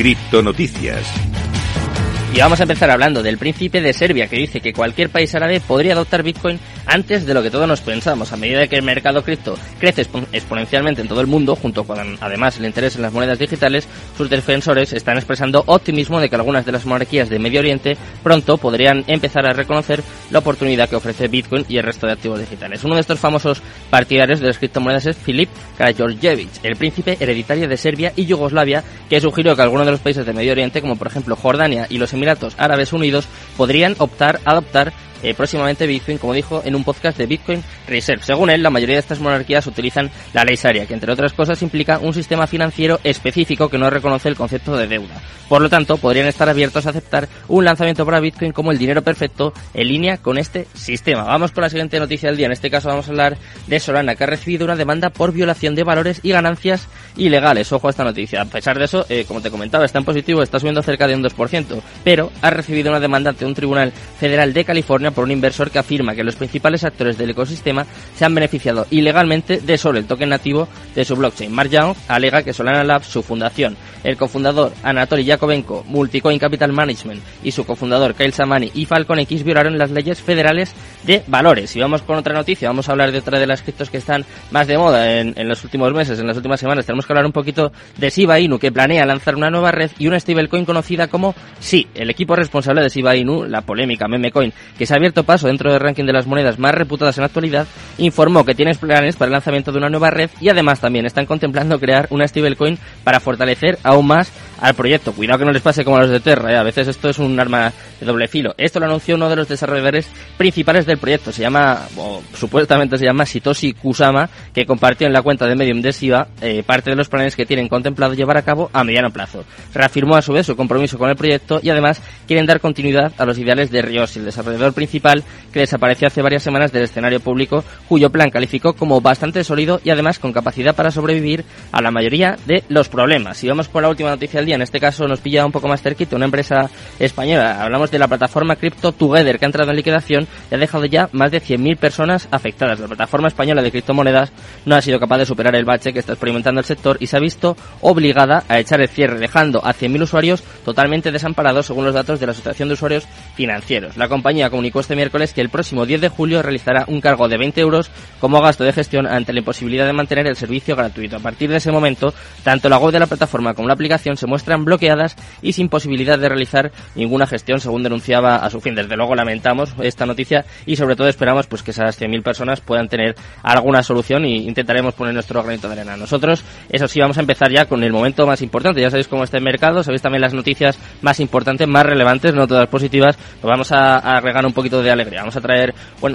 Criptonoticias. Y vamos a empezar hablando del príncipe de Serbia, que dice que cualquier país árabe podría adoptar Bitcoin antes de lo que todos nos pensamos. A medida que el mercado cripto crece exponencialmente en todo el mundo, junto con además el interés en las monedas digitales, sus defensores están expresando optimismo de que algunas de las monarquías de Medio Oriente pronto podrían empezar a reconocer la oportunidad que ofrece Bitcoin y el resto de activos digitales. Uno de estos famosos partidarios de las criptomonedas es Filip Karađorđević, el príncipe hereditario de Serbia y Yugoslavia, que sugirió que algunos de los países de Medio Oriente, como por ejemplo Jordania y los Emiratos Árabes Unidos podrían optar a adoptar eh, próximamente Bitcoin, como dijo en un podcast de Bitcoin Reserve. Según él, la mayoría de estas monarquías utilizan la ley Sharia, que entre otras cosas implica un sistema financiero específico que no reconoce el concepto de deuda. Por lo tanto, podrían estar abiertos a aceptar un lanzamiento para Bitcoin como el dinero perfecto en línea con este sistema. Vamos con la siguiente noticia del día. En este caso vamos a hablar de Solana, que ha recibido una demanda por violación de valores y ganancias ilegales. Ojo a esta noticia. A pesar de eso, eh, como te comentaba, está en positivo, está subiendo cerca de un 2%, pero ha recibido una demanda ante un tribunal federal de California por un inversor que afirma que los principales actores del ecosistema se han beneficiado ilegalmente de solo el token nativo de su blockchain. Mark Young alega que Solana Labs, su fundación, el cofundador Anatoly Yakovenko, Multicoin Capital Management y su cofundador Kyle Samani y Falcon X violaron las leyes federales de valores. Y vamos con otra noticia, vamos a hablar de otra de las criptos que están más de moda en, en los últimos meses, en las últimas semanas. Tenemos que hablar un poquito de Shiba Inu, que planea lanzar una nueva red y una stablecoin conocida como SI. El equipo responsable de Shiba Inu, la polémica meme coin, que se ha abierto paso dentro del ranking de las monedas más reputadas en la actualidad, informó que tiene planes para el lanzamiento de una nueva red y además también están contemplando crear una stablecoin para fortalecer aún más al proyecto. Cuidado que no les pase como a los de Terra, ¿eh? a veces esto es un arma de doble filo. Esto lo anunció uno de los desarrolladores principales del proyecto, se llama, o supuestamente se llama Sitoshi Kusama, que compartió en la cuenta de Medium de Shiba eh, parte de los planes que tienen contemplado llevar a cabo a mediano plazo. Reafirmó a su vez su compromiso con el proyecto y además quieren dar continuidad a los ideales de Ryoshi, el desarrollador principal que desapareció hace varias semanas del escenario público, cuyo plan calificó como bastante sólido y además con capacidad para sobrevivir a la mayoría de los problemas. Y vamos con la última noticia del en este caso nos pilla un poco más cerquito, una empresa española. Hablamos de la plataforma Crypto Together, que ha entrado en liquidación y ha dejado ya más de 100.000 personas afectadas. La plataforma española de criptomonedas no ha sido capaz de superar el bache que está experimentando el sector y se ha visto obligada a echar el cierre, dejando a 100.000 usuarios totalmente desamparados según los datos de la Asociación de Usuarios Financieros. La compañía comunicó este miércoles que el próximo 10 de julio realizará un cargo de 20 euros como gasto de gestión ante la imposibilidad de mantener el servicio gratuito. A partir de ese momento, tanto la web de la plataforma como la aplicación se muestran bloqueadas y sin posibilidad de realizar ninguna gestión, según denunciaba a su fin. Desde luego lamentamos esta noticia y sobre todo esperamos pues que esas 100.000 personas puedan tener alguna solución y intentaremos poner nuestro granito de arena. Nosotros, eso sí, vamos a empezar ya con el momento más importante. Ya sabéis cómo está el mercado, sabéis también las noticias más importantes, más relevantes, no todas positivas. Pues vamos a, a regar un poquito de alegría. Vamos a traer, bueno,